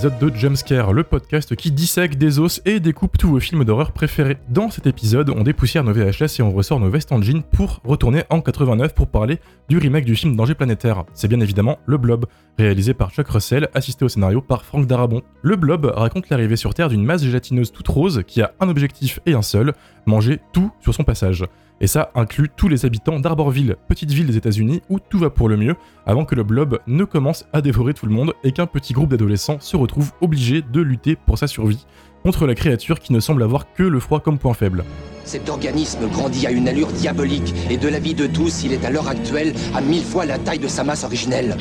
épisode de Jumpscare, le podcast qui dissèque des os et découpe tous vos films d'horreur préférés. Dans cet épisode, on dépoussière nos VHS et on ressort nos vestes en jean pour retourner en 89 pour parler du remake du film Danger Planétaire. C'est bien évidemment Le Blob, réalisé par Chuck Russell, assisté au scénario par Frank Darabont. Le Blob raconte l'arrivée sur Terre d'une masse gélatineuse toute rose qui a un objectif et un seul, manger tout sur son passage. Et ça inclut tous les habitants d'Arborville, petite ville des États-Unis où tout va pour le mieux, avant que le blob ne commence à dévorer tout le monde et qu'un petit groupe d'adolescents se retrouve obligé de lutter pour sa survie contre la créature qui ne semble avoir que le froid comme point faible. Cet organisme grandit à une allure diabolique et de l'avis de tous, il est à l'heure actuelle à mille fois la taille de sa masse originelle.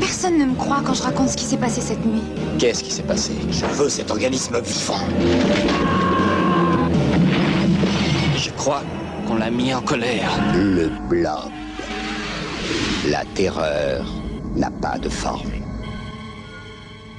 Personne ne me croit quand je raconte ce qui s'est passé cette nuit. Qu'est-ce qui s'est passé? Je veux cet organisme vivant. Je crois qu'on l'a mis en colère. Le blob. La terreur n'a pas de forme.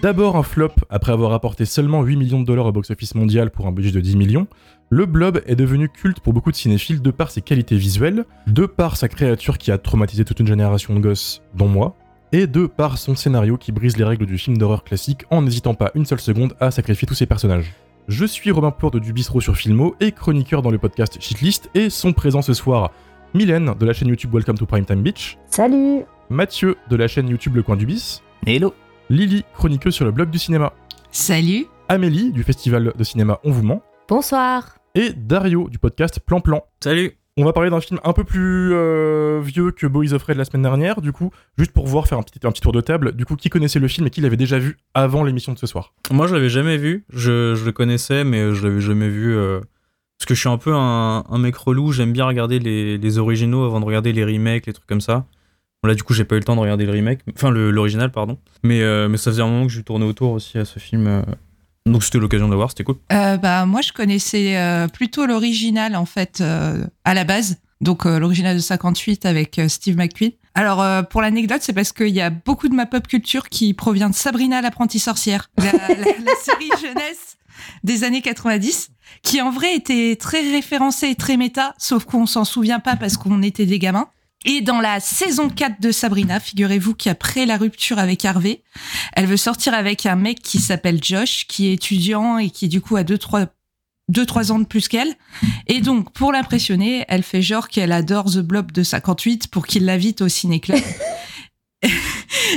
D'abord un flop après avoir apporté seulement 8 millions de dollars au box-office mondial pour un budget de 10 millions, le blob est devenu culte pour beaucoup de cinéphiles de par ses qualités visuelles, de par sa créature qui a traumatisé toute une génération de gosses, dont moi, et de par son scénario qui brise les règles du film d'horreur classique en n'hésitant pas une seule seconde à sacrifier tous ses personnages. Je suis Robin Plourde du Bistro sur Filmo et chroniqueur dans le podcast Shitlist et sont présents ce soir Mylène de la chaîne YouTube Welcome to Primetime Beach, Salut. Mathieu de la chaîne YouTube Le Coin du Bis, Hello. Lily, chroniqueuse sur le blog du cinéma, Salut. Amélie du festival de cinéma On vous ment. Bonsoir. Et Dario du podcast Plan Plan. Salut On va parler d'un film un peu plus euh, vieux que Boys of Red la semaine dernière, du coup, juste pour voir, faire un petit, tour de table, du coup, qui connaissait le film et qui l'avait déjà vu avant l'émission de ce soir? Moi, je l'avais jamais vu. Je, le connaissais, mais je l'avais jamais vu. euh, parce que je suis un peu un, mec relou. J'aime bien regarder les, originaux avant de regarder les remakes, les trucs comme ça. Bon, là, du coup, j'ai pas eu le temps de regarder le remake. Enfin, l'original, pardon. Mais, euh, mais ça faisait un moment que je tournais autour aussi à ce film. Donc, c'était l'occasion de le voir. C'était cool. Euh, bah, Moi, je connaissais euh, plutôt l'original, en fait, euh, à la base. Donc, euh, l'original de 58 avec euh, Steve McQueen. Alors, euh, pour l'anecdote, c'est parce qu'il y a beaucoup de ma pop culture qui provient de Sabrina l'apprentie sorcière, la, la- la série jeunesse des années 90, qui en vrai était très référencée et très méta, sauf qu'on s'en souvient pas parce qu'on était des gamins. Et dans la saison 4 de Sabrina, figurez-vous qu'après la rupture avec Harvey, elle veut sortir avec un mec qui s'appelle Josh, qui est étudiant et qui du coup a deux trois deux trois ans de plus qu'elle. Et donc pour l'impressionner, elle fait genre qu'elle adore The Blob de 58 pour qu'il l'invite au ciné club.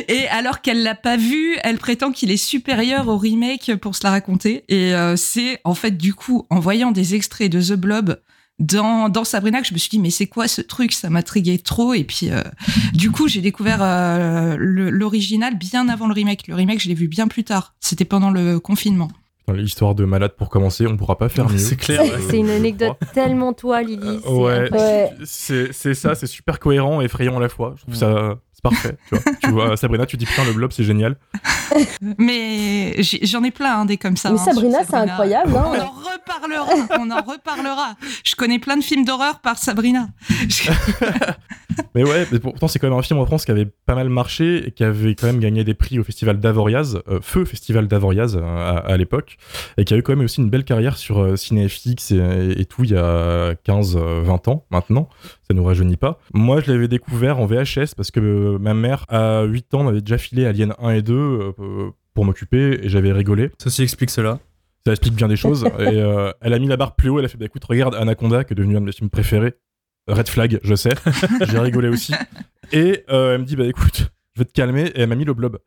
Et alors qu'elle l'a pas vu, elle prétend qu'il est supérieur au remake pour se la raconter. Et euh, c'est en fait du coup en voyant des extraits de The Blob dans, dans Sabrina que je me suis dit mais c'est quoi ce truc? Ça m'intriguait trop. Et puis euh, du coup j'ai découvert euh, l'original bien avant le remake. Le remake je l'ai vu bien plus tard. C'était pendant le confinement. Dans l'histoire de malade pour commencer, on pourra pas faire mieux. C'est clair. C'est une anecdote tellement toi, Lily. c'est ouais. C'est ça, c'est super cohérent et effrayant à la fois. Je trouve ça c'est parfait. Tu vois. tu vois, Sabrina, tu dis putain le blob c'est génial. Mais j'en ai plein hein, des comme ça. Mais hein, Sabrina, c'est incroyable. On Hein en reparlera, on en reparlera. Je connais plein de films d'horreur par Sabrina. Mais ouais, mais pourtant c'est quand même un film en France qui avait pas mal marché et qui avait quand même gagné des prix au festival d'Avoriaz, euh, Feu Festival d'Avoriaz euh, à, à l'époque, et qui a eu quand même aussi une belle carrière sur euh, CinéFX et, et tout il y a 15-20 ans maintenant, ça nous rajeunit pas. Moi je l'avais découvert en VHS parce que euh, ma mère à 8 ans m'avait déjà filé Alien 1 et 2 euh, pour m'occuper et j'avais rigolé. Ceci explique cela. Ça explique bien des choses. et euh, elle a mis la barre plus haut. Elle a fait bah, écoute, regarde Anaconda, qui est devenu un de mes films préférés. Red Flag, je sais. J'ai rigolé aussi. Et euh, elle me dit bah écoute, je vais te calmer. Et elle m'a mis le blob.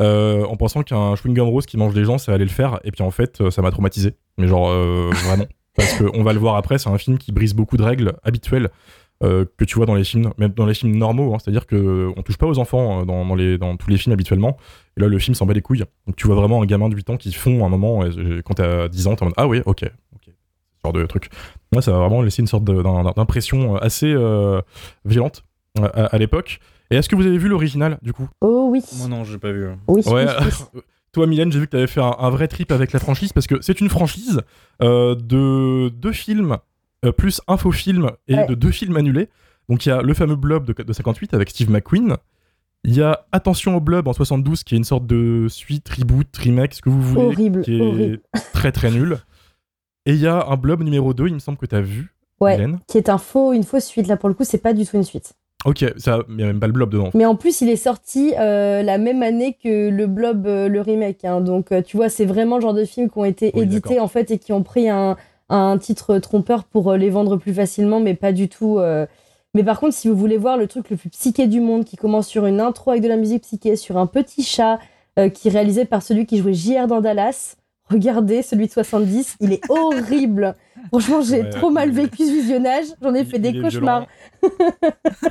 Euh, en pensant qu'un chewing-gum rose qui mange des gens, ça allait le faire. Et puis en fait, ça m'a traumatisé. Mais genre, euh, vraiment. Parce qu'on va le voir après, c'est un film qui brise beaucoup de règles habituelles. Euh, que tu vois dans les films, même dans les films normaux, hein. c'est-à-dire que on touche pas aux enfants euh, dans, dans les, dans tous les films habituellement, et là le film s'en bat les couilles. Donc tu vois vraiment un gamin de 8 ans qui fond un moment, et, quand t'as 10 ans, t'es en mode ah oui, ok, ok, ce genre de truc. Moi ça a vraiment laissé une sorte d'impression assez euh, violente euh, à, à l'époque. Et est-ce que vous avez vu l'original du coup? Oh oui. Moi, non, j'ai pas vu. Oui, Ouais. oui, oui. Toi, Mylène, j'ai vu que tu avais fait un, un vrai trip avec la franchise parce que c'est une franchise euh, de deux films euh, plus un faux film et Ouais. de deux films annulés. Donc il y a le fameux Blob de, de 58 avec Steve McQueen. Il y a Attention au Blob en 72 qui est une sorte de suite, reboot, remake, ce que vous voulez, Horrible, qui est horrible. très très nul. Et il y a un Blob numéro 2, il me semble que tu as vu, Ouais. Qui est un faux, une fausse suite. Là, pour le coup, c'est pas du tout une suite. Ok, ça, il n'y a même pas le blob dedans. Mais en plus, il est sorti euh, la même année que le Blob, euh, le remake. hein. Donc, euh, tu vois, c'est vraiment le genre de films qui ont été Oui, édités en fait et qui ont pris un, un titre trompeur pour euh, les vendre plus facilement, mais pas du tout. euh. Mais par contre, si vous voulez voir le truc le plus psyché du monde, qui commence sur une intro avec de la musique psyché, sur un petit chat euh, qui est réalisé par celui qui jouait JR dans Dallas, regardez celui de 70, il est horrible. Franchement, j'ai Ouais, trop mal vécu ce visionnage. J'en ai Il- fait des cauchemars.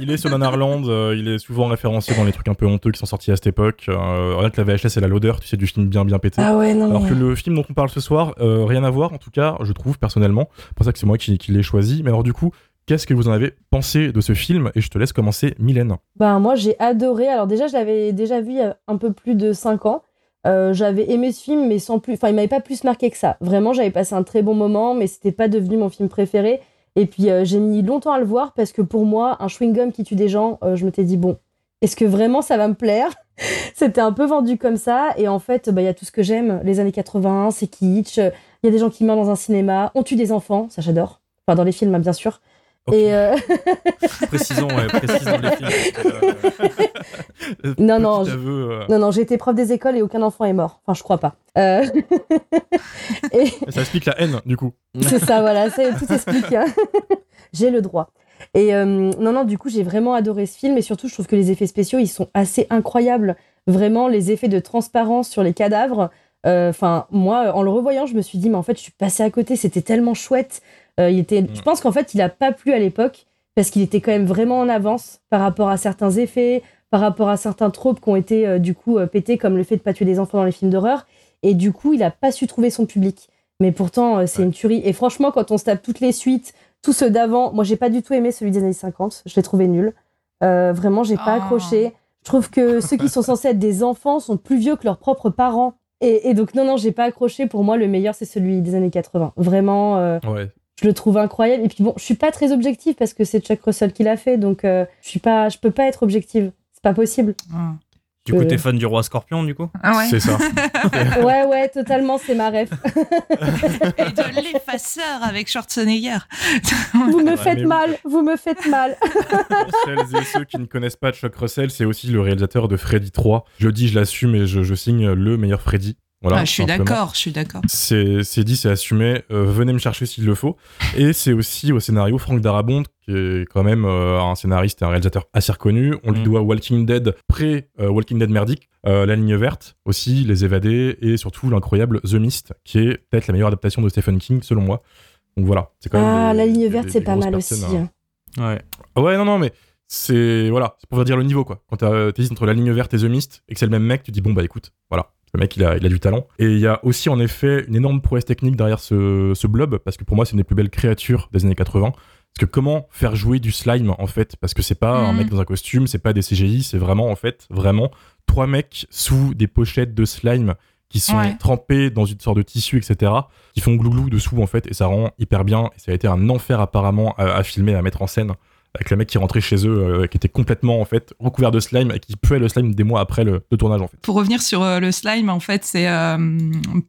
il est sur Nanarland, euh, il est souvent référencé dans les trucs un peu honteux qui sont sortis à cette époque. Euh, rien que la VHS, elle a l'odeur, tu sais, du film bien bien pété. Ah ouais, non. Alors mais- que le film dont on parle ce soir, euh, rien à voir, en tout cas, je trouve personnellement. C'est pour ça que c'est moi qui, qui l'ai choisi. Mais alors, du coup, qu'est-ce que vous en avez pensé de ce film? Et je te laisse commencer, Mylène. Ben, moi, j'ai adoré. Alors, déjà, je l'avais déjà vu il y a un peu plus de 5 ans. Euh, j'avais aimé ce film, mais sans plus. Enfin, il m'avait pas plus marqué que ça. Vraiment, j'avais passé un très bon moment, mais c'était pas devenu mon film préféré. Et puis, euh, j'ai mis longtemps à le voir parce que pour moi, un chewing-gum qui tue des gens, euh, je m'étais dit, bon, est-ce que vraiment ça va me plaire? C'était un peu vendu comme ça. Et en fait, bah, il y a tout ce que j'aime. Les années 80, c'est kitsch. Il y a des gens qui meurent dans un cinéma. On tue des enfants, ça j'adore. Enfin, dans les films, hein, bien sûr. Et. euh, Précisons, ouais, précisons les que, euh, Non, non, aveu, euh, Non, non, j'ai été prof des écoles et aucun enfant est mort. Enfin, je crois pas. Euh, et Ça explique la haine, du coup. c'est ça, voilà, c'est- tout s'explique. hein. j'ai le droit. Et euh, non, non, du coup, j'ai vraiment adoré ce film et surtout, je trouve que les effets spéciaux, ils sont assez incroyables. Vraiment, les effets de transparence sur les cadavres. euh, Enfin, moi, en le revoyant, je me suis dit, mais en fait, je suis passée à côté. C'était tellement chouette. Euh, il était, je pense qu'en fait, il a pas plu à l'époque parce qu'il était quand même vraiment en avance par rapport à certains effets, par rapport à certains tropes qui ont été euh, du coup euh, pétés, comme le fait de pas tuer des enfants dans les films d'horreur. Et du coup, il a pas su trouver son public. Mais pourtant, euh, c'est Ouais. une tuerie. Et franchement, quand on se tape toutes les suites, tous ceux d'avant, moi, j'ai pas du tout aimé celui des années 50. Je l'ai trouvé nul. Euh, vraiment, j'ai pas Oh. accroché. Je trouve que ceux qui sont censés être des enfants sont plus vieux que leurs propres parents. Et, et donc, non, non, j'ai pas accroché. Pour moi, le meilleur, c'est celui des années 80. Vraiment, euh, Ouais. Je le trouve incroyable. Et puis bon, je suis pas très objective parce que c'est Chuck Russell qui l'a fait, donc euh, je suis pas, je peux pas être objective. C'est pas possible. Ah. Du coup, Euh. t'es fan du roi scorpion, du coup? Ah ouais. C'est ça. Ouais, ouais, totalement, c'est ma ref. Et de l'effaceur avec Schwarzenegger. Vous me Ouais, faites oui. mal, vous me faites mal. Pour celles et ceux qui ne connaissent pas Chuck Russell, c'est aussi le réalisateur de Freddy 3. Je dis, je l'assume et je, je signe le meilleur Freddy. Voilà, Ah, je suis d'accord, je suis d'accord. C'est dit, c'est assumé. euh, venez me chercher s'il le faut. Et c'est aussi au scénario Frank Darabont, qui est quand même euh, un scénariste et un réalisateur assez reconnu. On lui Mm. doit Walking Dead, pré-Walking Dead merdique, euh, La Ligne Verte aussi, Les Évadés, et surtout l'incroyable The Mist, qui est peut-être la meilleure adaptation de Stephen King, selon moi. Donc voilà, c'est quand même. Ah, des- la ligne verte, c'est pas mal aussi. hein. hein. Ouais. Ouais, non, non, mais c'est. Voilà, c'est pour dire le niveau, quoi. Quand t'hésites entre la ligne verte et The Mist et que c'est le même mec, tu dis, bon, bah écoute, voilà. Le mec, il a, il a du talent. Et il y a aussi, en effet, une énorme prouesse technique derrière ce, ce blob, parce que pour moi, c'est une des plus belles créatures des années 80. Parce que comment faire jouer du slime, en fait? Parce que c'est pas un Mhm. mec dans un costume, c'est pas des CGI, c'est vraiment, en fait, vraiment trois mecs sous des pochettes de slime qui sont Ouais. trempés dans une sorte de tissu, etc., qui font glouglou dessous, en fait, et ça rend hyper bien. Et ça a été un enfer, apparemment, à, à filmer, à mettre en scène avec le mec qui rentrait chez eux, euh, qui était complètement en fait recouvert de slime et qui puait le slime des mois après le, le tournage en fait. Pour revenir sur euh, le slime, en fait, c'est euh,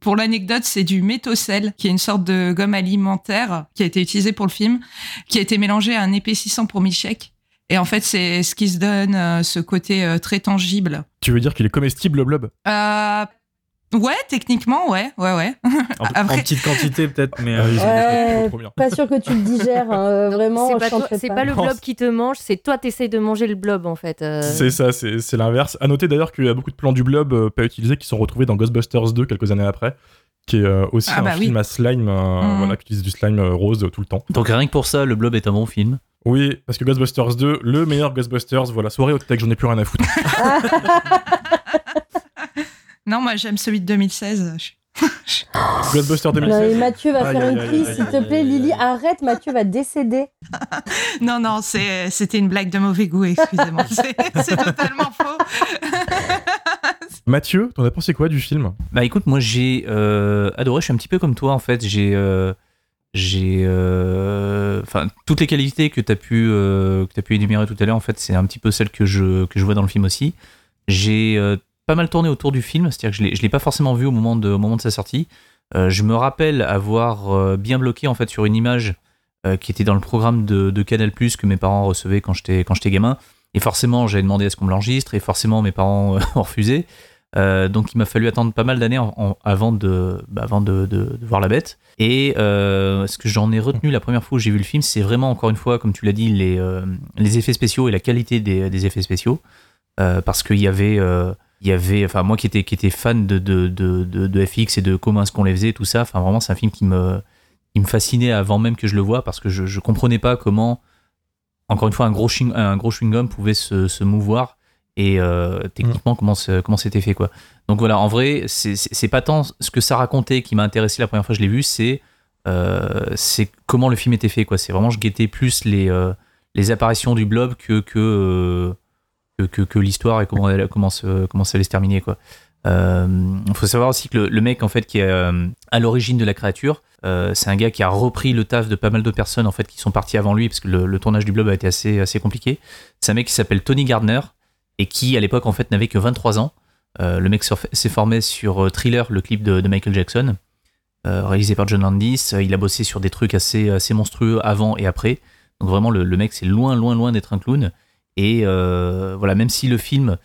pour l'anecdote, c'est du métocel, qui est une sorte de gomme alimentaire qui a été utilisée pour le film, qui a été mélangé à un épaississant pour milkshake. Et en fait, c'est ce qui se donne ce côté très tangible. Tu veux dire qu'il est comestible le blob? Euh, ouais, techniquement, ouais, ouais, ouais. En, Après- en petite quantité, peut-être, mais. Euh, trop bien. Pas sûr que tu le digères, hein, euh, vraiment. C'est pas, toi- pas. pas le blob qui te mange, c'est toi t'essayes de manger le blob en fait. euh. C'est ça, c'est l'inverse. À noter d'ailleurs qu'il y a beaucoup de plans du blob euh, pas utilisés qui sont retrouvés dans Ghostbusters 2 quelques années après, qui est euh, aussi Ah un bah oui. film à slime, euh, Mhm. voilà, qui utilise du slime euh, rose euh, tout le temps. Donc rien que pour ça, le blob est un bon film. Oui, parce que Ghostbusters 2, le meilleur Ghostbusters, voilà, soirée au tech, j'en ai plus rien à foutre. Non, moi, j'aime celui de 2016. Je- Ghostbusters Non, 2016. et Mathieu va Aïe, faire une crise, s'il te aïe, plaît. aïe, Lily, arrête, Mathieu va décéder. Non, non, c'est- c'était une blague de mauvais goût, excusez-moi. C'est totalement faux. Mathieu, t'en as pensé quoi du film? Bah écoute, moi j'ai euh, adoré, je suis un petit peu comme toi en fait. J'ai. euh, j'ai. euh, Enfin, toutes les qualités que tu as, pu, euh, que t'as pu énumérer tout à l'heure, en fait, c'est un petit peu celles que je, que je vois dans le film aussi. J'ai euh, pas mal tourné autour du film, c'est-à-dire que je je l'ai pas forcément vu au moment de, au moment de sa sortie. Euh, je me rappelle avoir euh, bien bloqué en fait sur une image euh, qui était dans le programme de, Canal que mes parents recevaient quand j'étais quand j'étais gamin. Et forcément, j'avais demandé à ce qu'on me l'enregistre, et forcément, mes parents ont refusé. Donc, il m'a fallu attendre pas mal d'années avant, de, bah, avant de, voir la bête. Et ce que j'en ai retenu la première fois où j'ai vu le film, c'est vraiment, encore une fois, comme tu l'as dit, les, les effets spéciaux et la qualité des, des effets spéciaux. Parce qu'il y avait. Il y avait, enfin moi qui étais, qui était fan de, de, de, de, de FX et de comment est-ce qu'on les faisait, tout ça, enfin vraiment c'est un film qui me, qui me fascinait avant même que je le vois parce que je, je comprenais pas comment, encore une fois, un gros, chewing, un gros chewing-gum pouvait se, se mouvoir et euh, techniquement comment, ce- comment c'était fait quoi. Donc voilà, en vrai, c'est- pas tant ce que ça racontait qui m'a intéressé la première fois que je l'ai vu, c'est euh, c'est comment le film était fait quoi. C'est vraiment, je guettais plus les, euh, les apparitions du blob que, que, que, l'histoire et comment, elle, comment, se, ça allait se terminer quoi. Il faut savoir aussi que le, mec en fait qui est euh, à l'origine de la créature, euh, c'est un gars qui a repris le taf de pas mal de personnes en fait qui sont parties avant lui parce que le, tournage du blob a été assez, assez compliqué. C'est un mec qui s'appelle Tony Gardner et qui à l'époque en fait n'avait que 23 ans. Euh, le mec s'est formé sur euh, Thriller, le clip de, Michael Jackson, euh, réalisé par John Landis. Euh, Il a bossé sur des trucs assez, assez monstrueux avant et après. Donc vraiment le, le mec c'est loin loin loin d'être un clown. Et euh, voilà, même si le film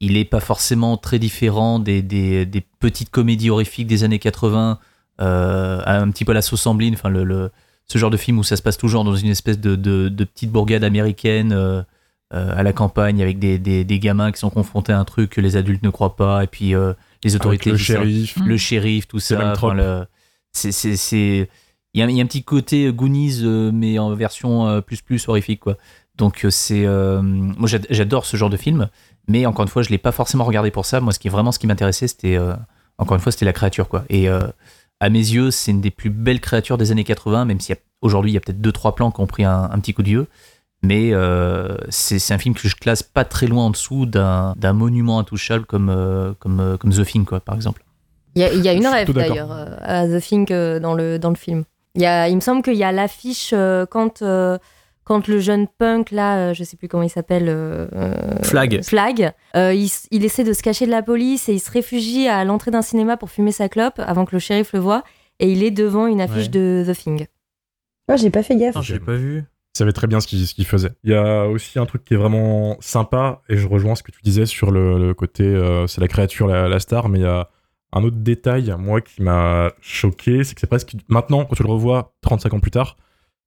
il est pas forcément très différent des, des, des petites comédies horrifiques des années 80, euh, un petit peu à la sauce enfin le, le- ce genre de film où ça se passe toujours dans une espèce de, de, de petite bourgade américaine euh, euh, à la campagne avec des, des, des gamins qui sont confrontés à un truc que les adultes ne croient pas et puis euh, les autorités le shérif. le shérif tout ça c'est il y, y a un petit côté Goonies mais en version plus plus horrifique quoi donc euh, c'est euh, moi j'ad- j'adore ce genre de film mais encore une fois je l'ai pas forcément regardé pour ça moi ce qui est vraiment ce qui m'intéressait c'était euh, encore une fois c'était la créature quoi et euh, à mes yeux c'est une des plus belles créatures des années 80 même s'il y a aujourd'hui il y a peut-être deux trois plans qui ont pris un, un petit coup de vieux mais euh, c'est un film que je classe pas très loin en dessous d'un monument intouchable comme, euh, comme, euh, comme The Thing, quoi, par exemple. Il y a, y une rêve d'ailleurs à The Thing euh, dans, le, dans le film. Il, y a, il me semble qu'il y a l'affiche euh, quand, euh, quand le jeune punk, là, euh, je sais plus comment il s'appelle. euh, euh, Flag. Flag. euh, il, essaie de se cacher de la police et il se réfugie à l'entrée d'un cinéma pour fumer sa clope avant que le shérif le voie. Et il est devant une affiche Ouais. de The Thing. Ah, j'ai pas fait gaffe. Je l'ai pas vu. Il savait très bien ce qu'il ce qu'il faisait. Il y a aussi un truc qui est vraiment sympa, et je rejoins ce que tu disais sur le, le côté euh, c'est la créature, la, la star, mais il y a un autre détail, moi, qui m'a choqué, c'est que c'est presque. Maintenant, quand tu le revois 35 ans plus tard,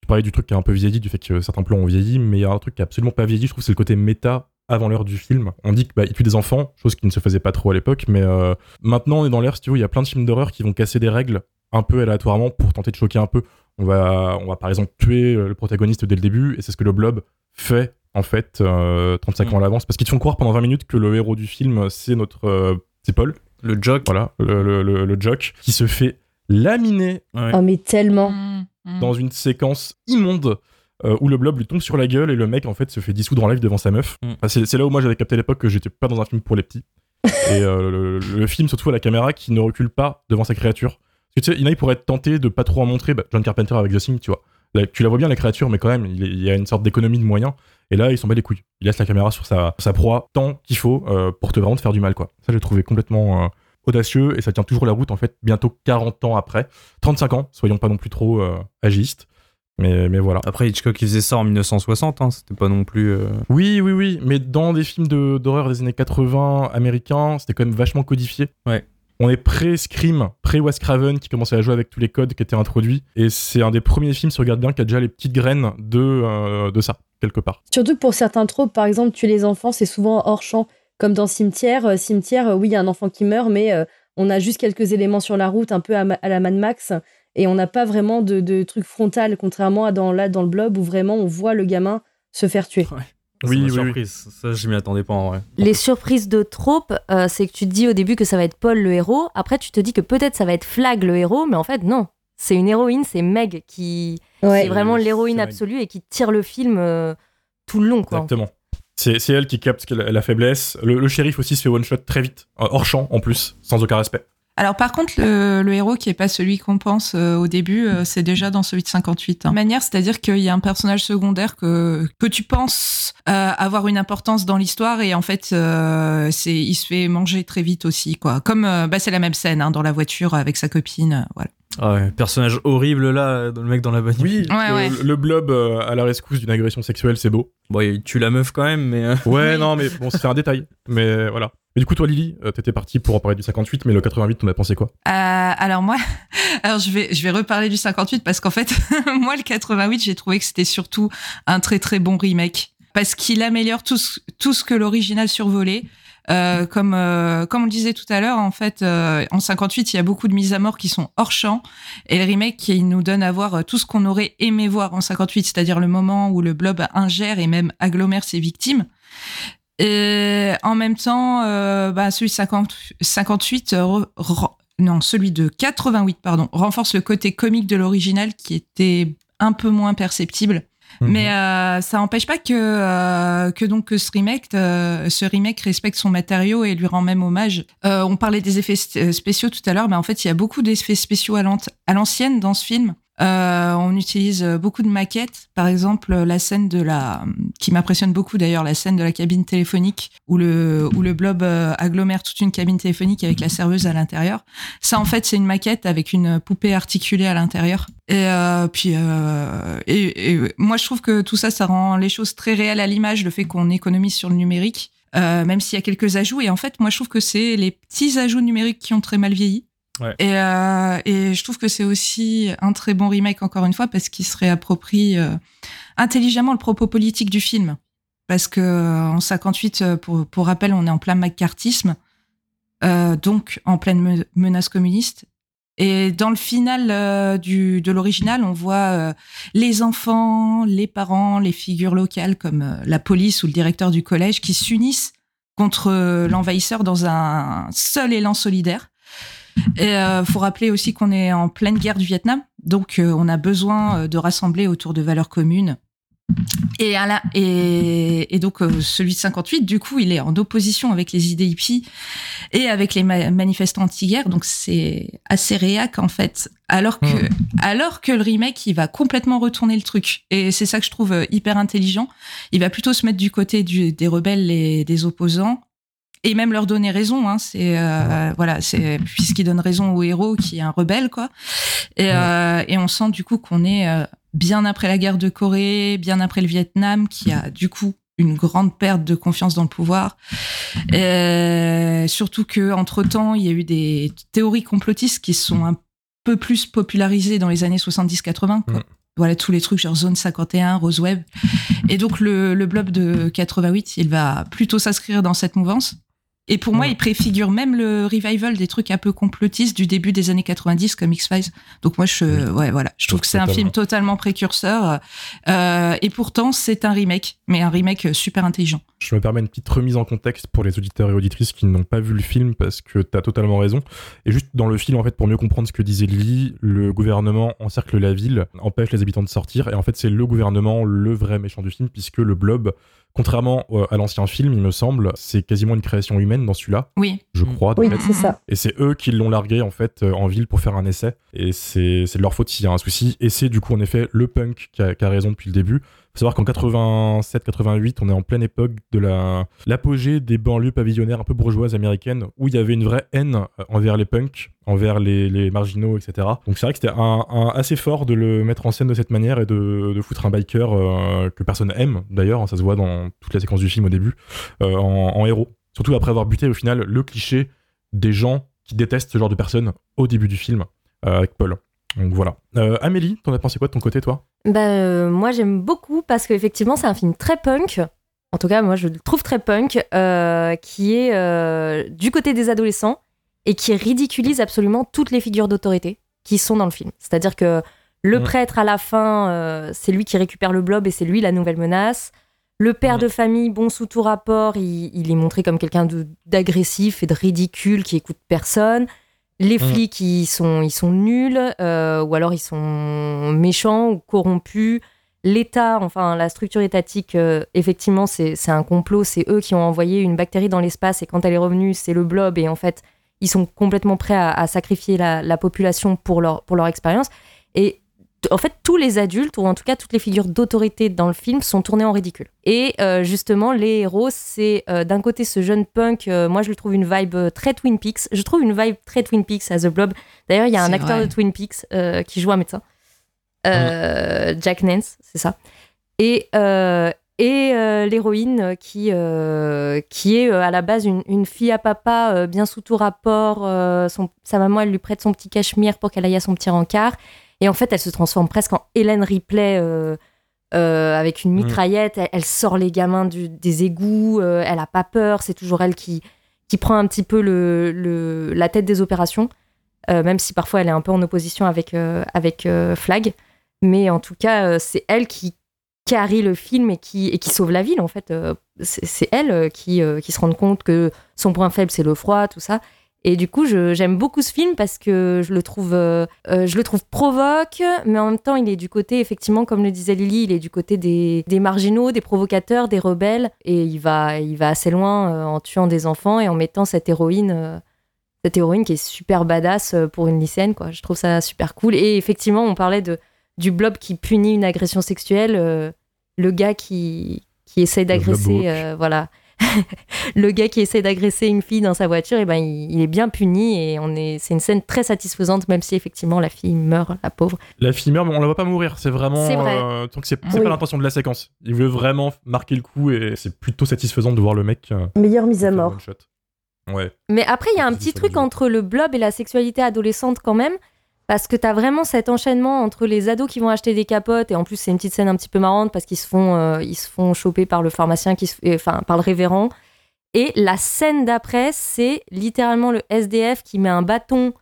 tu parlais du truc qui a un peu vieilli, du fait que certains plans ont vieilli, mais il y a un truc qui a absolument pas vieilli, je trouve, c'est le côté méta avant l'heure du film. On dit qu'il bah, tue des enfants, chose qui ne se faisait pas trop à l'époque, mais euh, maintenant on est dans l'ère, si tu veux, il y a plein de films d'horreur qui vont casser des règles un peu aléatoirement pour tenter de choquer un peu. On va, on va par exemple tuer euh, le protagoniste dès le début, et c'est ce que le blob fait en fait euh, 35 Mm. ans à l'avance, parce qu'ils te font croire pendant 20 minutes que le héros du film c'est notre euh, c'est Paul, Le joke. voilà, le, le, le, le jock, qui se fait laminer Ouais. Oh, mais tellement. Mmh, mmh. dans une séquence immonde euh, où le blob lui tombe sur la gueule et le mec en fait se fait dissoudre en live devant sa meuf. Mm. Enfin, c'est là où moi j'avais capté à l'époque que j'étais pas dans un film pour les petits. et euh, le, le film surtout à la caméra qui ne recule pas devant sa créature. Parce que tu sais, il y en a, ils pourraient être tentés de pas trop en montrer. Bah, John Carpenter avec The Thing, tu vois. Là, tu la vois bien la créature, mais quand même, il, il y a une sorte d'économie de moyens. Et là, ils s'en bat les couilles. Il laisse la caméra sur sa, sa proie tant qu'il faut euh, pour te vraiment te faire du mal, quoi. Ça, j'ai trouvé complètement audacieux et ça tient toujours la route, en fait, bientôt 40 ans après. 35 ans, soyons pas non plus trop euh, agistes. Mais, mais voilà. Après, Hitchcock, il faisait ça en 1960, hein, c'était pas non plus. euh, Oui, oui, oui, mais dans des films de- d'horreur des années 80 américains, c'était quand même vachement codifié. Ouais. On est pré-Scream, pré-Wes Craven qui commençait à jouer avec tous les codes qui étaient introduits. Et c'est un des premiers films, si on regarde bien, qui a déjà les petites graines de, euh, de ça, quelque part. Surtout que pour certains tropes, par exemple, tuer les enfants, c'est souvent hors champ. Comme dans Cimetière. Euh, Cimetière, euh, oui, il y a un enfant qui meurt, mais euh, on a juste quelques éléments sur la route, un peu à, ma- à la Mad Max. Et on n'a pas vraiment de, de truc frontal, contrairement à dans, là, dans le blob, où vraiment on voit le gamin se faire tuer. Oui, oui, oui. surprise. Ça, je m'y attendais pas en vrai. Les surprises de trope, euh, c'est que tu te dis au début que ça va être Paul le héros. Après, tu te dis que peut-être ça va être Flag le héros, mais en fait, non. C'est une héroïne, c'est Meg qui, Ouais. est vraiment l'héroïne absolue et qui tire le film euh, tout le long, quoi. Exactement. C'est elle qui capte la faiblesse. Le, shérif aussi se fait one-shot très vite, euh, hors champ en plus, sans aucun respect. Alors par contre, le, héros qui est pas celui qu'on pense euh, au début, euh, c'est déjà dans celui de 58. Hein. Manière, c'est-à-dire qu'il y a un personnage secondaire que que tu penses avoir une importance dans l'histoire et en fait, c'est il se fait manger très vite aussi quoi. Comme bah c'est la même scène hein, dans la voiture avec sa copine, voilà. Ah ouais, personnage horrible là, le mec dans la bagnole. Oui, Ouais, le, ouais. le blob euh, à la rescousse d'une agression sexuelle, c'est beau. Bon, il tue la meuf quand même, mais. euh, Ouais, Oui. non, mais bon, c'est un détail. Mais voilà. Mais du coup, toi, Lily, euh, t'étais parti pour en parler du 58, mais le 88, t'en as pensé quoi? Euh, alors moi, alors je vais, je vais reparler du 58 parce qu'en fait, moi le 88, j'ai trouvé que c'était surtout un très très bon remake parce qu'il améliore tout ce, tout ce que l'original survolait. Euh, comme euh, comme on le disait tout à l'heure, en fait, euh, en 58, il y a beaucoup de mises à mort qui sont hors champ, et le remake, il nous donne à voir euh, tout ce qu'on aurait aimé voir en 58, c'est-à-dire le moment où le blob ingère et même agglomère ses victimes. Et en même temps, euh, bah, celui de 50 58, euh, re- re- non, celui de 88, pardon, renforce le côté comique de l'original qui était un peu moins perceptible. Mhm. Mais euh, ça n'empêche pas que euh, que donc que ce remake, euh, ce remake respecte son matériau et lui rend même hommage. Euh, on parlait des effets spéciaux tout à l'heure, mais en fait il y a beaucoup d'effets spéciaux à l'ancienne dans ce film. Euh, on utilise beaucoup de maquettes, par exemple la scène de la, qui m'impressionne beaucoup d'ailleurs, la scène de la cabine téléphonique où le où le blob euh, agglomère toute une cabine téléphonique avec la serveuse à l'intérieur. Ça en fait c'est une maquette avec une poupée articulée à l'intérieur. Et euh, puis euh, et, et moi je trouve que tout ça ça rend les choses très réelles à l'image, le fait qu'on économise sur le numérique. Euh, même s'il y a quelques ajouts. Et en fait, moi, je trouve que c'est les petits ajouts numériques qui ont très mal vieilli. Euh, et je trouve que c'est aussi un très bon remake, encore une fois, parce qu'il se réapproprie euh, intelligemment le propos politique du film. Parce que euh, en 58, euh, pour, rappel, on est en plein macartisme, donc en pleine me- menace communiste. Et dans le final de l'original, on voit les enfants, les parents, les figures locales comme la police ou le directeur du collège qui s'unissent contre l'envahisseur dans un seul élan solidaire. Et euh, faut rappeler aussi qu'on est en pleine guerre du Vietnam, donc euh, on a besoin euh, de rassembler autour de valeurs communes. Et, à la- et, et donc euh, celui de 58, du coup, il est en opposition avec les idées hippies et avec les ma- manifestants anti-guerre, donc c'est assez réac en fait. Alors que, Hmm. alors que le remake, il va complètement retourner le truc. Et c'est ça que je trouve euh, hyper intelligent. Il va plutôt se mettre du côté du, des rebelles et des opposants et même leur donner raison. Hein, c'est euh, voilà, c'est puisqu'il donne raison au héros qui est un rebelle quoi. Et, euh, et on sent du coup qu'on est euh, bien après la guerre de Corée, bien après le Vietnam, qui a du coup une grande perte de confiance dans le pouvoir. Surtout que entre temps, il y a eu des théories complotistes qui sont un peu plus popularisées dans les années 70-80. quoi. Mm. Voilà tous les trucs genre zone 51, Roseweb. Et donc le, le blob de 88, il va plutôt s'inscrire dans cette mouvance. Et pour moi, il préfigure même le revival des trucs un peu complotistes du début des années 90 comme X-Files. Donc moi, je, ouais, voilà, je trouve que c'est un film totalement précurseur. Euh, et pourtant, c'est un remake, mais un remake euh, super intelligent. Je me permets une petite remise en contexte pour les auditeurs et auditrices qui n'ont pas vu le film parce que t'as totalement raison. Et juste dans le film, en fait, pour mieux comprendre ce que disait Lily, le gouvernement encercle la ville, empêche les habitants de sortir. Et en fait, c'est le gouvernement le vrai méchant du film puisque le blob, contrairement euh, à l'ancien film, il me semble, c'est quasiment une création humaine dans celui-là, Oui. je crois. de Oui, c'est ça. Et c'est eux qui l'ont largué en fait euh, en ville pour faire un essai. Et c'est c'est de leur faute s'il y a un souci. Et c'est du coup en effet le punk qui a, qui a raison depuis le début. Faut savoir qu'en 87-88, on est en pleine époque de la l'apogée des banlieues pavillonnaires un peu bourgeoises américaines où il y avait une vraie haine euh, envers les punks, envers les, les marginaux, etc. Donc c'est vrai que c'était un, un- assez fort de le mettre en scène de cette manière et de, de foutre un biker euh, que personne aime d'ailleurs. hein, ça se voit dans toute la séquence du film au début euh, en, en héros. Surtout après avoir buté au final le cliché des gens qui détestent ce genre de personnes au début du film euh, avec Paul. Donc voilà. Euh, Amélie, t'en as pensé quoi de ton côté, toi? Bah, euh, moi, j'aime beaucoup parce qu'effectivement, c'est un film très punk. En tout cas, moi, je le trouve très punk, euh, qui est du côté des adolescents et qui ridiculise absolument toutes les figures d'autorité qui sont dans le film. C'est-à-dire que le Mm. prêtre, à la fin, c'est lui qui récupère le blob et c'est lui la nouvelle menace. Le père Mm. de famille, bon sous tout rapport, il, il est montré comme quelqu'un d'agressif et de ridicule qui écoute personne. Les Mm. flics, ils sont, ils sont nuls, euh, ou alors ils sont méchants ou corrompus. L'État, enfin la structure étatique, euh, effectivement, c'est c'est un complot. C'est eux qui ont envoyé une bactérie dans l'espace et quand elle est revenue, c'est le blob. Et en fait, ils sont complètement prêts à, à sacrifier la, la population pour leur, pour leur expérience. Et en fait, tous les adultes, ou en tout cas toutes les figures d'autorité dans le film, sont tournés en ridicule. Et euh, justement, les héros, c'est euh, d'un côté ce jeune punk, euh, moi je le trouve une vibe très Twin Peaks. Je trouve une vibe très Twin Peaks à The Blob. D'ailleurs, il y a un acteur vrai. de Twin Peaks qui joue un médecin. Euh, Jack Nance, c'est ça. Et, et l'héroïne qui, qui est à la base une, une fille à papa bien sous tout rapport. son, sa maman, elle lui prête son petit cachemire pour qu'elle aille à son petit rencard. Et en fait, elle se transforme presque en Hélène Ripley euh, euh, avec une Mm. mitraillette. Elle, elle sort les gamins du- des égouts. euh, elle a pas peur. C'est toujours elle qui, qui prend un petit peu le, le- la tête des opérations. euh, même si parfois elle est un peu en opposition avec, avec Flag. Mais en tout cas, c'est elle qui carry le film et qui, et qui sauve la ville, en fait. C'est elle qui, qui se rend compte que son point faible, c'est le froid, tout ça. Et du coup, j'aime beaucoup ce film parce que je le trouve, euh, euh, je le trouve provoque, mais en même temps, il est du côté, effectivement, comme le disait Lily, il est du côté des, des marginaux, des provocateurs, des rebelles, et il va, il va assez loin euh, en tuant des enfants et en mettant cette héroïne, cette héroïne qui est super badass pour une lycéenne, quoi. Je trouve ça super cool. Et effectivement, on parlait de du blob qui punit une agression sexuelle, euh, le gars qui, qui essaie d'agresser, euh, voilà. le gars qui essaie d'agresser une fille dans sa voiture, et ben, il, il est bien puni et on est, c'est une scène très satisfaisante, même si effectivement la fille meurt, la pauvre. La fille meurt, mais on la voit pas mourir. C'est vraiment. C'est vrai. euh, donc c'est c'est Oui. pas l'intention de la séquence. Il veut vraiment marquer le coup et c'est plutôt satisfaisant de voir le mec. euh, Meilleure mise à mort. Ouais. Mais après, il y a un petit truc entre le blob et la sexualité adolescente quand même. Parce que t'as vraiment cet enchaînement entre les ados qui vont acheter des capotes et en plus c'est une petite scène un petit peu marrante parce qu'ils se font euh, ils se font choper par le pharmacien qui se, euh, enfin par le révérend. Et la scène d'après c'est littéralement le SDF qui met un bâton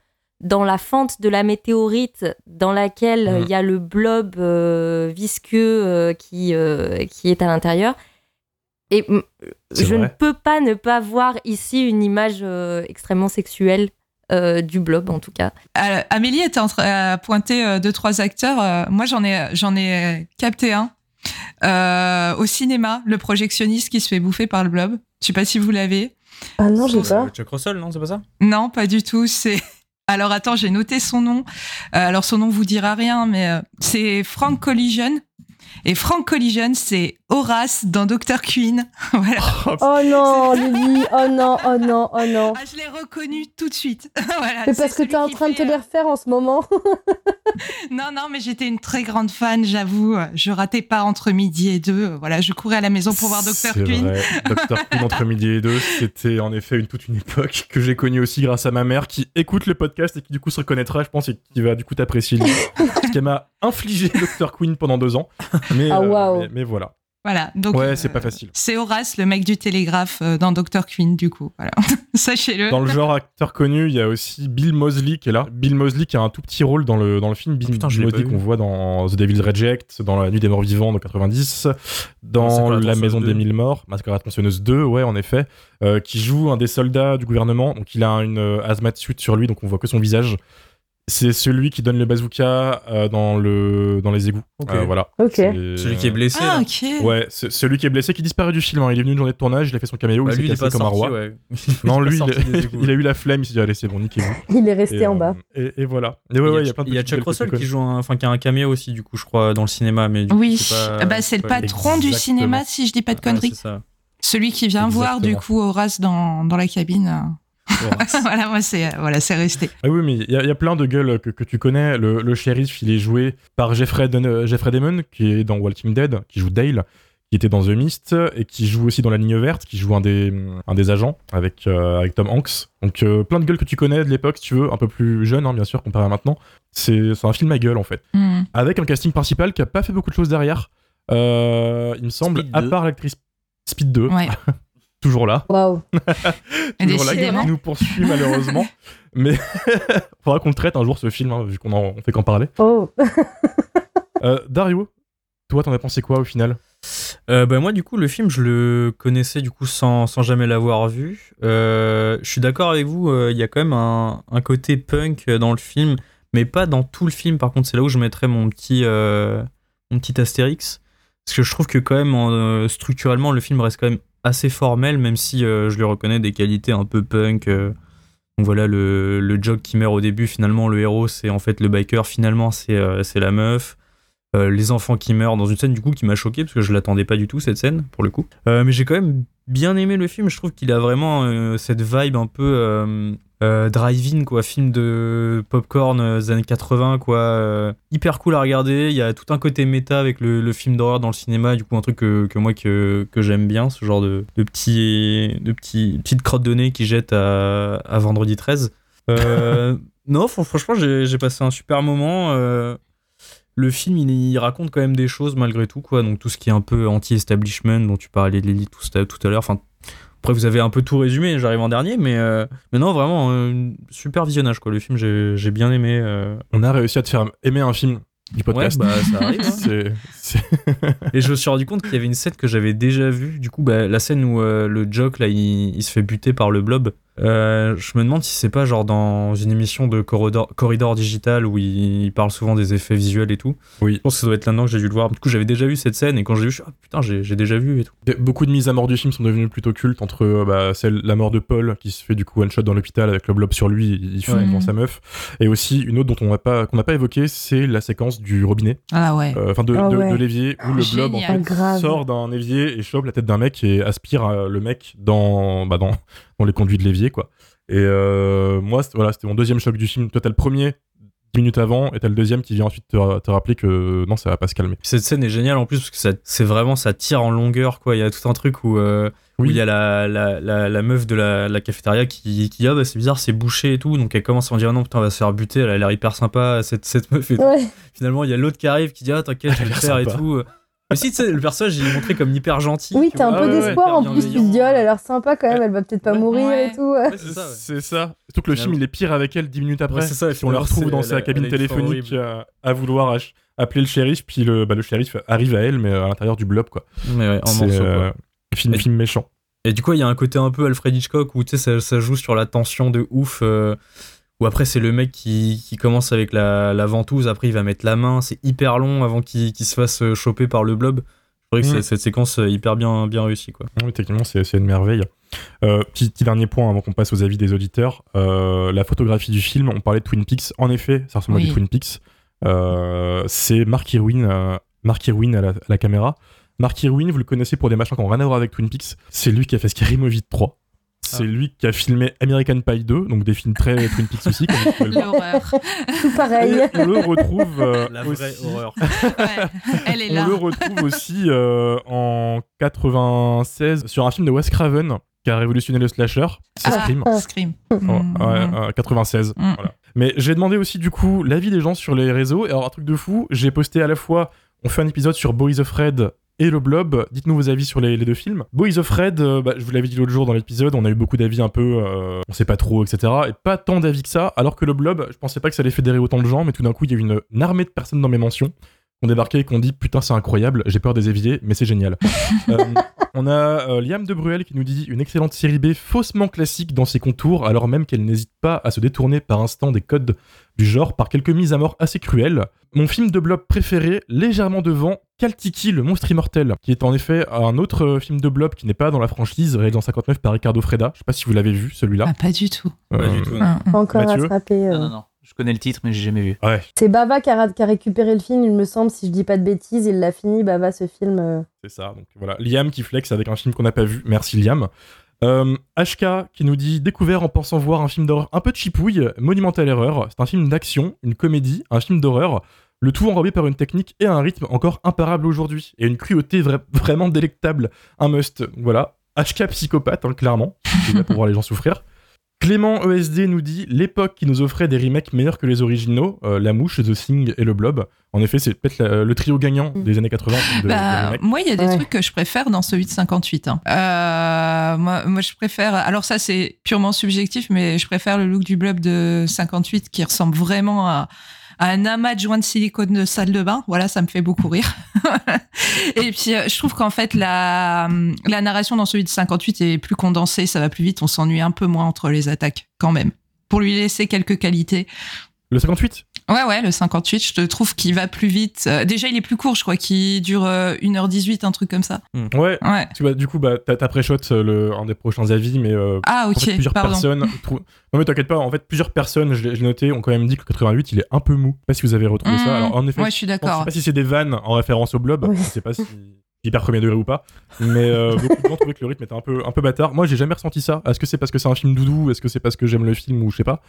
dans la fente de la météorite dans laquelle euh, il Mhm. y a le blob euh, visqueux qui qui est à l'intérieur. Et mm, je ne peux pas ne pas voir ici une image extrêmement sexuelle euh, du blob en tout cas. Euh, Amélie était en train de pointer euh, deux trois acteurs. Euh, moi, j'en ai j'en ai capté un Euh, au cinéma, le projectionniste qui se fait bouffer par le blob. Je sais pas si vous l'avez. Ah non, j'ai C'est pas. Chuck Russell, non, c'est pas ça? Non, pas du tout. C'est alors attends, j'ai noté son nom. Euh, alors son nom vous dira rien, mais euh, c'est Frank Collision. Et Frank Collision, c'est Horace dans Dr Queen. voilà. Oh non, Lily, oh non, oh non, oh non. Ah, je l'ai reconnu tout de suite. voilà. Mais c'est parce que celui t'es en train de te les euh, refaire en ce moment. Non, non, mais j'étais une très grande fan, j'avoue. Je ratais pas entre midi et deux. Voilà, je courais à la maison pour voir Dr C'est Queen. Dr. Queen entre midi et deux, c'était en effet une, toute une époque que j'ai connue aussi grâce à ma mère qui écoute le podcast et qui du coup se reconnaîtra, je pense, et qui va du coup t'apprécier. Parce qu'elle m'a infligé Dr. Queen pendant deux ans. Mais, Ah, euh, waouh. mais, mais voilà. Voilà. Donc, Ouais, euh, c'est pas facile. C'est Horace, le mec du télégraphe euh, dans Dr Queen, du coup. Voilà. Sachez-le. Dans le genre acteur connu, il y a aussi Bill Mosley qui est là. Bill Mosley qui a un tout petit rôle dans le, dans le film. Bill, Putain, Bill Mosley qu'on voit dans The Devil's Reject, dans La Nuit des Morts Vivants de 90, dans la Maison 2. des Mille Morts, la tronçonneuse 2, ouais, en effet, euh, qui joue un des soldats du gouvernement. Donc il a une euh, hazmat suit sur lui, donc on voit que son visage. C'est celui qui donne le bazooka euh, dans, le, dans les égouts. Ok. Euh, voilà. Ok. C'est- Celui qui est blessé. Ah, là. ok. Ouais, c'est celui qui est blessé, qui disparaît du film. hein. Il est venu une journée de tournage, il a fait son caméo, Bah, il lui, s'est il est cassé comme un roi. ouais. Non, lui, il, a eu la flemme, il s'est dit, allez, c'est bon, niquez-vous. Il est resté Et, en euh, bas. Et, et voilà. Et ouais, ouais, il y a plein de Il y a Chuck Russell qui joue un, enfin qui a un caméo aussi du coup je crois dans le cinéma mais Oui, c'est Ah bah, c'est le patron du cinéma, si je dis pas de Ouais, conneries. c'est ça. Celui qui vient voir, du coup, Horace dans, dans la cabine. Voilà, moi, c'est voilà, c'est resté. Ah oui, mais il y, a- il y a plein de gueules que, que tu connais. Le, le shérif, il est joué par Jeffrey, Don- euh, Jeffrey Damon, qui est dans Walking Dead, qui joue Dale, qui était dans The Mist, et qui joue aussi dans La Ligne Verte, qui joue un des, un des agents avec, euh, avec Tom Hanks. Donc euh, plein de gueules que tu connais de l'époque, si tu veux, un peu plus jeune, hein, bien sûr, comparé à maintenant. C'est c'est un film à gueule, en fait. Hmm. Avec un casting principal qui a pas fait beaucoup de choses derrière. Euh, il me semble, Speed à 2. part l'actrice Speed 2, Ouais. toujours là. Waouh. toujours là, qui nous poursuit malheureusement. Mais faudra qu'on le traite un jour ce film, hein, vu qu'on en on fait qu'en parler. Oh. Euh, Dario, toi, t'en as pensé quoi au final? Euh, bah moi du coup le film je le connaissais du coup sans, sans jamais l'avoir vu. Euh, je suis d'accord avec vous, euh, il y a quand même un, un côté punk dans le film, mais pas dans tout le film. Par contre c'est là où je mettrais mon petit euh, mon petit astérix, parce que je trouve que quand même en, euh, structurellement le film reste quand même assez formel, même si euh, je lui reconnais des qualités un peu punk. euh, Donc voilà, le, le jock qui meurt au début, finalement, le héros, c'est en fait le biker, finalement, c'est euh, la meuf. Les enfants qui meurent dans une scène du coup qui m'a choqué parce que je l'attendais pas du tout cette scène pour le coup. Mais j'ai quand même bien aimé le film. Je trouve qu'il a vraiment cette vibe un peu euh, drive-in quoi, film de popcorn euh, des années 80 quoi. Euh, hyper cool à regarder. Il y a tout un côté méta avec le, le film d'horreur dans le cinéma. Du coup un truc que, que moi que, que j'aime bien, ce genre de, de petits de petits petites crottes de nez qui jettent à, à vendredi 13. Euh, non, fr- franchement j'ai passé un super moment. euh, le film, il, il raconte quand même des choses malgré tout, quoi. Donc tout ce qui est un peu anti-establishment, dont tu parlais de l'élite tout, à- tout à l'heure. Enfin, après, vous avez un peu tout résumé, j'arrive en dernier, mais, euh, mais non, vraiment, euh, super visionnage, quoi. Le film, j'ai j'ai bien aimé. euh. On a réussi à te faire aimer un film du podcast. Ouais, bah, ça arrive, hein. C'est- c'est- Et je me suis rendu compte qu'il y avait une scène que j'avais déjà vue. Du coup, bah, la scène où euh, le jock, là, il, il se fait buter par le blob. Euh, je me demande si c'est pas genre dans une émission de Corridor, Corridor Digital où il, il parle souvent des effets visuels et tout. Oui. Je pense que ça doit être là-dedans que j'ai dû le voir. Du coup, j'avais déjà vu cette scène et quand j'ai vu, je suis ah putain, j'ai j'ai déjà vu et tout. Beaucoup de mises à mort du film sont devenues plutôt cultes entre euh, bah, celle la mort de Paul qui se fait du coup one shot dans l'hôpital avec le blob sur lui, il fume Ouais. devant sa meuf, et aussi une autre dont on n'a pas qu'on n'a pas évoqué, c'est la séquence du robinet, Ah ouais. Euh, enfin de, Ah de, ouais. de l'évier où le blob en fait Grave. sort d'un évier et chope la tête d'un mec et aspire euh, le mec dans bah, dans dans les conduits de l'évier quoi. Et euh, moi c'était- voilà c'était mon deuxième choc du film. Toi t'as le premier 10 minutes avant et t'as le deuxième qui vient ensuite te, te rappeler que non ça va pas se calmer. Cette scène est géniale en plus parce que c'est vraiment ça tire en longueur quoi. Il y a tout un truc où euh, où il y a la, la, la, la meuf de la, la cafétéria qui, qui dit ah bah c'est bizarre c'est bouché et tout donc elle commence à en dire ah non putain on va se faire buter elle a l'air hyper sympa cette, cette meuf et tout. Ouais. finalement il y a l'autre qui arrive qui dit ah t'inquiète je vais le faire et tout mais si tu sais le personnage il est montré comme hyper gentil Oui, tu t'as un peu ouais, ouais, d'espoir en plus. Tu te dis, oh, elle a l'air sympa quand même, elle va peut-être pas Ouais. mourir Ouais. et tout. Ouais, c'est ça, ouais. C'est ça. Surtout que le film il est pire avec elle 10 minutes après. Ouais, c'est ça, et Puis on finalement, retrouve dans elle sa cabine téléphonique à, vouloir appeler le shérif, puis le, bah, le shérif arrive à elle, mais à l'intérieur du blob quoi. mais ouais, en C'est morceaux quoi. euh, film, Et- film méchant. Et du coup, il y a un côté un peu Alfred Hitchcock où tu sais, ça, ça joue sur la tension de ouf. euh, où après, c'est le mec qui, qui commence avec la, la ventouse, après, il va mettre la main. C'est hyper long avant qu'il se fasse euh, choper par le blob. Je trouvais que Mm. c'est- cette séquence est hyper bien, bien réussie. Quoi. Oui, techniquement, c'est c'est une merveille. Euh, petit, petit dernier point avant qu'on passe aux avis des auditeurs. Euh, la photographie du film, on parlait de Twin Peaks. En effet, ça ressemble à du Twin Peaks. Euh, c'est Mark Irwin, euh, Mark Irwin à la, à la caméra. Mark Irwin, vous le connaissez pour des machins qui n'ont rien à voir avec Twin Peaks. C'est lui qui a fait Scary Movie 3. C'est Ah. lui qui a filmé American Pie 2, donc des films très Twin Peaks aussi, comme vous pouvez le voir. L'horreur. Tout pareil. Et on le retrouve euh, La vraie aussi- horreur. Ouais, elle est On là. le retrouve aussi euh, en 96 sur un film de Wes Craven qui a révolutionné le slasher, c'est Ah. Scream. Scream. Oh, Mm. ouais, euh, 96. Mm. Voilà. Mais j'ai demandé aussi du coup l'avis des gens sur les réseaux. Et alors un truc de fou, j'ai posté à la fois, on fait un épisode sur Boys of Red et le Blob. Dites-nous vos avis sur les, les deux films. Boys of Red, euh, bah, je vous l'avais dit l'autre jour dans l'épisode, on a eu beaucoup d'avis un peu, euh, on sait pas trop, etc. Et pas tant d'avis que ça. Alors que le Blob, je pensais pas que ça allait fédérer autant de gens, mais tout d'un coup il y a eu une, une armée de personnes dans mes mentions qui ont débarqué et qui ont dit putain c'est incroyable, j'ai peur des éviers, mais c'est génial. Euh, on a euh, Liam de Bruel qui nous dit une excellente série B faussement classique dans ses contours, alors même qu'elle n'hésite pas à se détourner par instant des codes du genre par quelques mises à mort assez cruelles. Mon film de blob préféré, légèrement devant, Kaltiki, le monstre immortel, qui est en effet un autre euh, film de blob qui n'est pas dans la franchise, réalisé en 59 par Ricardo Freda. Je sais pas si vous l'avez vu celui-là. Ah, pas du tout. Pas Euh, du tout. non. Mm. Pas encore Mathieu rattrapé. euh. Non, non, non. Je connais le titre, mais j'ai jamais vu. Ouais, C'est Bava qui a, qui a récupéré le film, il me semble, si je dis pas de bêtises. Il l'a fini, Bava, ce film. euh. c'est ça. Donc voilà, Liam qui flex avec un film qu'on n'a pas vu. Merci Liam. Euh, HK qui nous dit découvert en pensant voir un film d'horreur un peu de chipouille, monumentale erreur. C'est un film d'action, une comédie, un film d'horreur. Le tout enrobé par une technique et un rythme encore imparable aujourd'hui. Et une cruauté vra- vraiment délectable. Un must. Voilà. HK psychopathe, hein, clairement. Là pour voir les gens souffrir. Clément ESD nous dit l'époque qui nous offrait des remakes meilleurs que les originaux, euh, La Mouche, The Thing et Le Blob. En effet, c'est peut-être le trio gagnant Mm. des années 80 de, Bah, moi, il y a des Ouais. trucs que je préfère dans celui de 58. hein. Euh, moi, moi, je préfère. Alors, ça, c'est purement subjectif, mais je préfère le look du blob de 58 qui ressemble vraiment à un amas de joints de silicone de salle de bain. Voilà, ça me fait beaucoup rire. Et puis, euh, je trouve qu'en fait, la, la narration dans celui de 58 est plus condensée, ça va plus vite, on s'ennuie un peu moins entre les attaques, quand même. Pour lui laisser quelques qualités. Le 58 Ouais, ouais, le 58, je te trouve qu'il va plus vite. Euh, déjà, il est plus court, je crois, qu'il dure euh, 1h18, un truc comme ça. Ouais. Ouais. Tu vois, du coup, bah, t'as pré-shot euh, le, un des prochains avis, mais euh, Ah, en fait, ok, plusieurs pardon. personnes. trou- Non, mais t'inquiète pas, en fait, plusieurs personnes, je l'ai noté, ont quand même dit que le 88, il est un peu mou. Je sais pas si vous avez retrouvé Mmh. ça. Alors, en effet, Ouais, je suis je sais d'accord. pas si c'est des vannes en référence au blob, Oui. je sais pas si hyper premier degré ou pas, mais euh, beaucoup de gens trouvaient que le rythme était un peu, un peu bâtard. Moi, j'ai jamais ressenti ça. Est-ce que c'est parce que c'est un film doudou? Est-ce que c'est parce que j'aime le film ou je sais pas?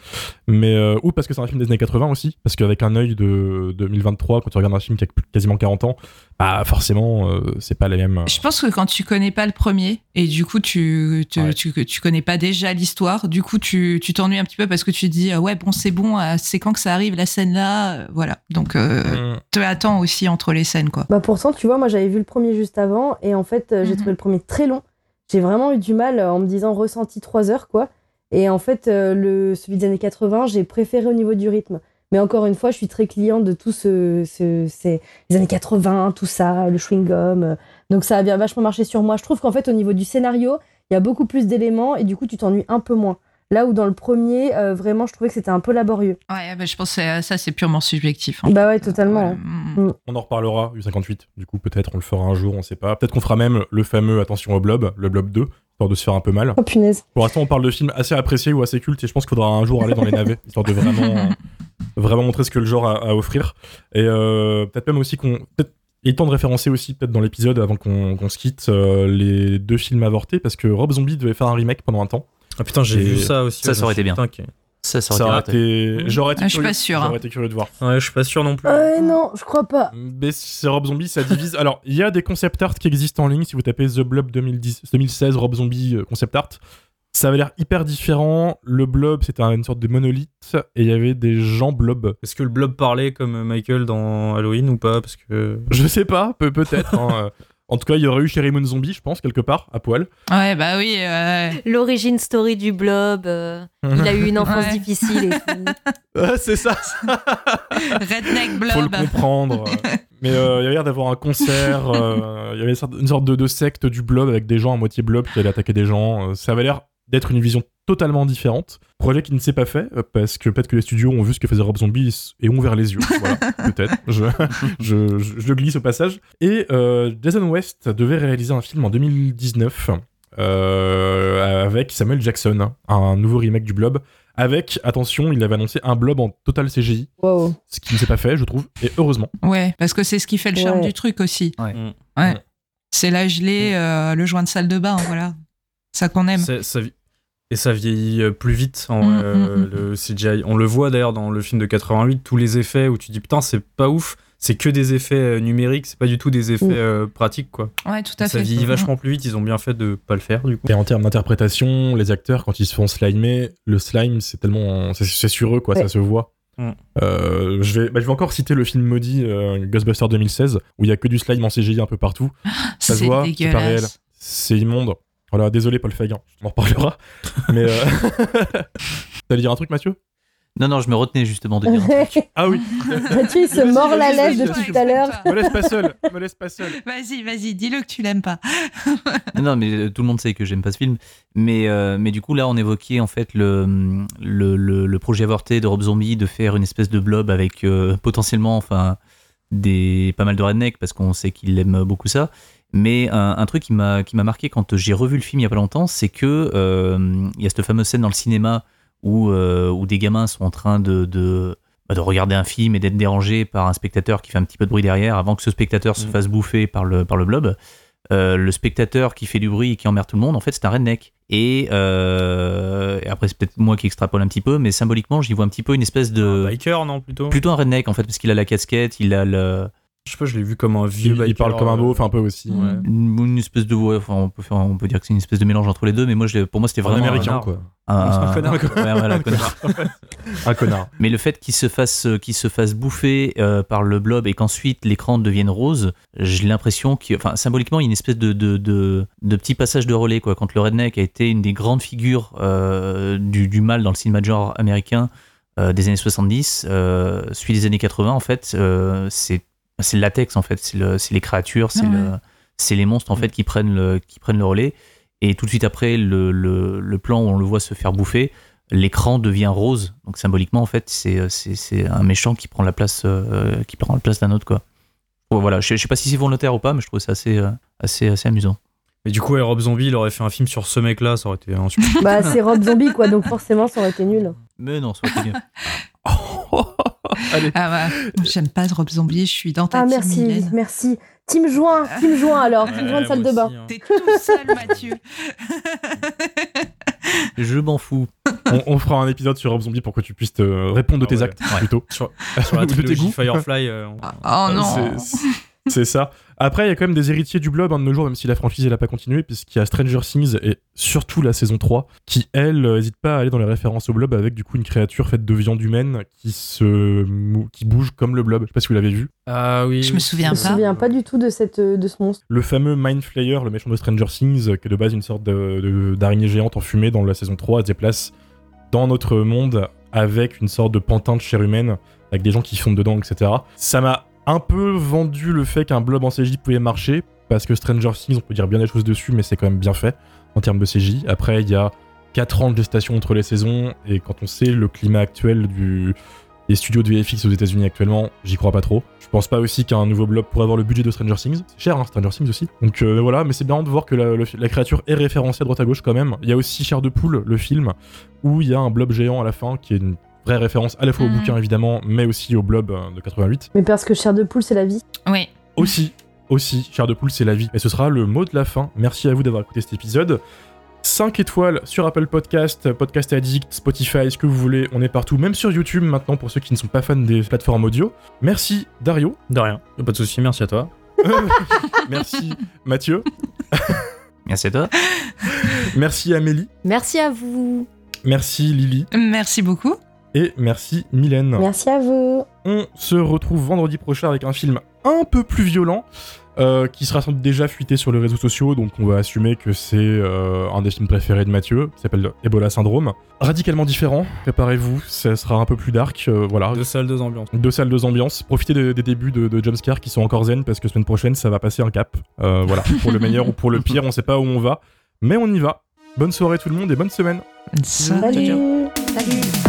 Mais euh, ou parce que c'est un film des années 80 aussi Parce qu'avec un œil de 2023, quand tu regardes un film qui a quasiment 40 ans, bah forcément, euh, c'est pas les mêmes. Je pense que quand tu connais pas le premier et du coup tu tu, Ouais. tu, tu connais pas déjà l'histoire, du coup tu tu t'ennuies un petit peu parce que tu te dis euh, ouais bon c'est bon euh, c'est quand que ça arrive la scène là euh, voilà donc euh, Mmh. tu attends aussi entre les scènes quoi. Bah pourtant, tu vois, moi j'avais vu le premier juste avant et en fait, euh, j'ai Mhm. trouvé le premier très long. J'ai vraiment eu du mal euh, en me disant ressenti 3 heures, quoi. Et en fait, euh, le, celui des années 80, j'ai préféré au niveau du rythme. Mais encore une fois, je suis très cliente de tout ce, ce c'est les années 80, tout ça, le chewing-gum. Donc ça a bien vachement marché sur moi. Je trouve qu'en fait, au niveau du scénario, il y a beaucoup plus d'éléments et du coup, tu t'ennuies un peu moins. Là où dans le premier, euh, vraiment, je trouvais que c'était un peu laborieux. Ouais bah, je pense que ça c'est purement subjectif. hein. Bah ouais, totalement. Ouais, mm. On en reparlera du 58. Du coup, peut-être on le fera un jour, on sait pas. Peut-être qu'on fera même le fameux attention au blob, le blob 2, histoire de se faire un peu mal. Oh punaise. Pour l'instant, on parle de films assez appréciés ou assez cultes et je pense qu'il faudra un jour aller dans les navets, histoire de vraiment, vraiment montrer ce que le genre a à offrir. Et euh, peut-être même aussi qu'on. Peut-être il est temps de référencer aussi, peut-être dans l'épisode, avant qu'on qu'on se quitte, euh, les deux films avortés, parce que Rob Zombie devait faire un remake pendant un temps. Ah putain, j'ai vu ça aussi. ça, ouais, ça aurait été bien. putain. Ça, ça aurait été été. J'aurais été, Ah, je suis curieux- pas hein. J'aurais été curieux de voir. Ouais, je suis pas sûr non plus. Ouais, non, je crois pas. Mais c'est Rob Zombie, ça divise. Alors, il y a des concept art qui existent en ligne. Si vous tapez The Blob 2010, 2016 Rob Zombie euh, concept art, ça avait l'air hyper différent. Le blob, c'était une sorte de monolithe et il y avait des gens blob. Est-ce que le blob parlait comme Michael dans Halloween ou pas? Parce que. Je sais pas, peut- peut-être. hein, euh. En tout cas, il y aurait eu Sherry Moon Zombie, je pense, quelque part, à poil. Ouais bah oui ouais. L'origine story du blob. euh, il a eu une enfance Ouais. difficile et tout. Ouais, c'est ça, redneck faut le blob. comprendre. Mais euh, il y avait l'air d'avoir un concert. euh, Il y avait une sorte- de, de secte du blob avec des gens à moitié blob qui allaient attaquer des gens. Euh, Ça avait l'air d'être une vision totalement différente. Projet qui ne s'est pas fait euh, parce que peut-être que les studios ont vu ce que faisait Rob Zombie et ont ouvert les yeux. Voilà, peut-être. Je, je, je- je le glisse au passage. Et euh, Jason West devait réaliser un film en 2019 euh, avec Samuel Jackson, un nouveau remake du blob. Avec, attention, il avait annoncé un blob en total CGI, Wow. ce qui ne s'est pas fait, je trouve, et heureusement. Ouais parce que c'est ce qui fait le charme Ouais. du truc aussi. Ouais. Mm. Ouais. Mm. C'est la gelée, euh, le joint de salle de bain voilà. Ça qu'on aime. C'est- ça vi- Et ça vieillit euh, plus vite en Mm, euh, mm, mm. le CGI. On le voit d'ailleurs dans le film de 88, tous les effets où tu dis putain, c'est pas ouf, c'est que des effets euh, numériques, c'est pas du tout des effets euh, pratiques quoi. Ouais tout à Ça fait. vieillit vachement plus vite, ils ont bien fait de pas le faire du coup. Et en termes d'interprétation, les acteurs, quand ils se font slimer, le slime, c'est tellement. C'est sur eux, quoi, Ouais. ça se voit. Euh, je, vais, bah, je vais encore citer le film maudit euh, Ghostbusters 2016, où il y a que du slime en CGI un peu partout. Ça se C'est voit, c'est pas réel. C'est immonde. Voilà, désolé Paul Feig, hein, on en reparlera. Mais. Euh... T'allais dire un truc, Mathieu? Non, non, je me retenais justement de dire un truc. Ah oui Mathieu, il se Vas-y, mord la vas-y, lèvre depuis tout à l'heure. Me laisse pas seul, me laisse pas seul. Vas-y, vas-y, dis-le que tu l'aimes pas. Non, non, mais euh, tout le monde sait que j'aime pas ce film. Mais, euh, mais du coup, là, on évoquait en fait le, le, le, le projet avorté de Rob Zombie de faire une espèce de blob avec euh, potentiellement enfin, des, pas mal de redneck parce qu'on sait qu'il aime beaucoup ça. Mais un, un truc qui m'a marqué quand j'ai revu le film il y a pas longtemps, c'est que euh, il y a cette fameuse scène dans le cinéma où, euh, où des gamins sont en train de, de, bah, de regarder un film et d'être dérangés par un spectateur qui fait un petit peu de bruit derrière avant que ce spectateur se Mm. fasse bouffer par le, par le blob. Euh, le spectateur qui fait du bruit et qui emmerde tout le monde, en fait, c'est un redneck. Et, euh, et après, c'est peut-être moi qui extrapole un petit peu, mais symboliquement, j'y vois un petit peu une espèce Un de. biker non plutôt? Plutôt un redneck, en fait, parce qu'il a la casquette, il a le, Je sais pas, je l'ai vu comme un vieux Il, biker. il parle comme un euh, beauf un peu aussi. Ouais. une, une espèce de. ouais, enfin, on, peut faire, on peut dire que c'est une espèce de mélange entre les deux, mais moi, je pour moi, c'était Un vraiment. américain, un, quoi. un- Un connard. ouais, voilà, Un connard. Un connard. Mais le fait qu'il se fasse, qu'il se fasse bouffer euh, par le blob et qu'ensuite l'écran devienne rose, j'ai l'impression qu'il, enfin, symboliquement, il y a une espèce de, de, de, de petit passage de relais, quoi. Quand le redneck a été une des grandes figures euh, du, du mal dans le cinéma de genre américain euh, des années 70, euh, celui des années 80, en fait, euh, c'est, c'est le latex, en fait. C'est, le, c'est les créatures, c'est, Ah ouais. le, c'est les monstres, en fait, qui prennent le, qui prennent le relais. Et tout de suite après, le, le, le plan où on le voit se faire bouffer, l'écran devient rose. Donc symboliquement, en fait, c'est c'est c'est un méchant qui prend la place euh, qui prend la place d'un autre quoi. Bon, voilà, je, je sais pas si c'est volontaire ou pas, mais je trouve ça assez euh, assez assez amusant. Mais du coup, ouais, Rob Zombie, il aurait fait un film sur ce mec-là, ça aurait été un super. Bah, c'est Rob Zombie, quoi, donc forcément, ça aurait été nul. Mais non, ça aurait été mieux. Allez. Ah ouais, j'aime pas Rob Zombie, je suis dans ta Ah, team, merci, Mylène. merci. Team Joint, Team Joint alors, Team Ouais, Joint de salle de bain. hein. T'es tout seul, Mathieu. Je m'en fous. on, on fera un épisode sur Rob Zombie pour que tu puisses te répondre de Ah tes ouais. actes Ouais. plutôt. Sur, sur la de tes trilogie goûts. Firefly. euh, on- Oh non. C'est- ça. Après, il y a quand même des héritiers du blob un de nos jours, même si la franchise elle a pas continué, puisqu'il y a Stranger Things et surtout la saison 3, qui elle n'hésite pas à aller dans les références au blob avec du coup une créature faite de viande humaine qui se qui bouge comme le blob. Je sais pas si vous l'avez vu. Ah oui. Je me souviens Je me pas. souviens pas du tout de, cette, de ce monstre. Le fameux Mind Flayer, le méchant de Stranger Things, euh, qui est de base une sorte d'araignée géante en fumée dans la saison 3, se déplace dans notre monde avec une sorte de pantin de chair humaine, avec des gens qui fondent dedans, etc. Ça m'a un peu vendu le fait qu'un blob en CJ pouvait marcher, parce que Stranger Things, on peut dire bien des choses dessus, mais c'est quand même bien fait en termes de CJ. Après, il y a 4 ans de gestation entre les saisons, et quand on sait le climat actuel des studios de VFX aux États-Unis actuellement, j'y crois pas trop. Je pense pas aussi qu'un nouveau blob pourrait avoir le budget de Stranger Things. C'est cher, hein, Stranger Things aussi. Donc euh, voilà, mais c'est bien de voir que la, créature est référencée à droite à gauche quand même. Il y a aussi Chair de poule, le film, où il y a un blob géant à la fin qui est une vraie référence à la fois au Mhm. bouquin évidemment, mais aussi au blob euh, de 88. Mais parce que chair de poule, c'est la vie. Oui. Aussi, aussi, Chair de poule, c'est la vie. Et ce sera le mot de la fin. Merci à vous d'avoir écouté cet épisode. 5 étoiles sur Apple Podcast, Podcast Addict, Spotify, ce que vous voulez, on est partout, même sur YouTube maintenant pour ceux qui ne sont pas fans des plateformes audio. Merci Dario, De rien. Pas de souci, merci à toi. merci Mathieu, Merci à toi. merci Amélie, Merci à vous. merci Lily Merci beaucoup. Et merci Mylène. Merci à vous. On se retrouve vendredi prochain avec un film un peu plus violent. euh, qui sera sans doute déjà fuité sur les réseaux sociaux, donc on va assumer que c'est euh, un des films préférés de Mathieu, qui s'appelle Ebola Syndrome. Radicalement différent, préparez-vous, ça sera un peu plus dark, euh, voilà. Deux salles, deux ambiances. Deux salles, deux ambiances. Profitez des, des débuts de, de Jumpscare qui sont encore zen parce que semaine prochaine ça va passer un cap. Euh, voilà, pour le meilleur ou pour le pire, on sait pas où on va, mais on y va. Bonne soirée tout le monde et bonne semaine. Salut. Salut. Salut.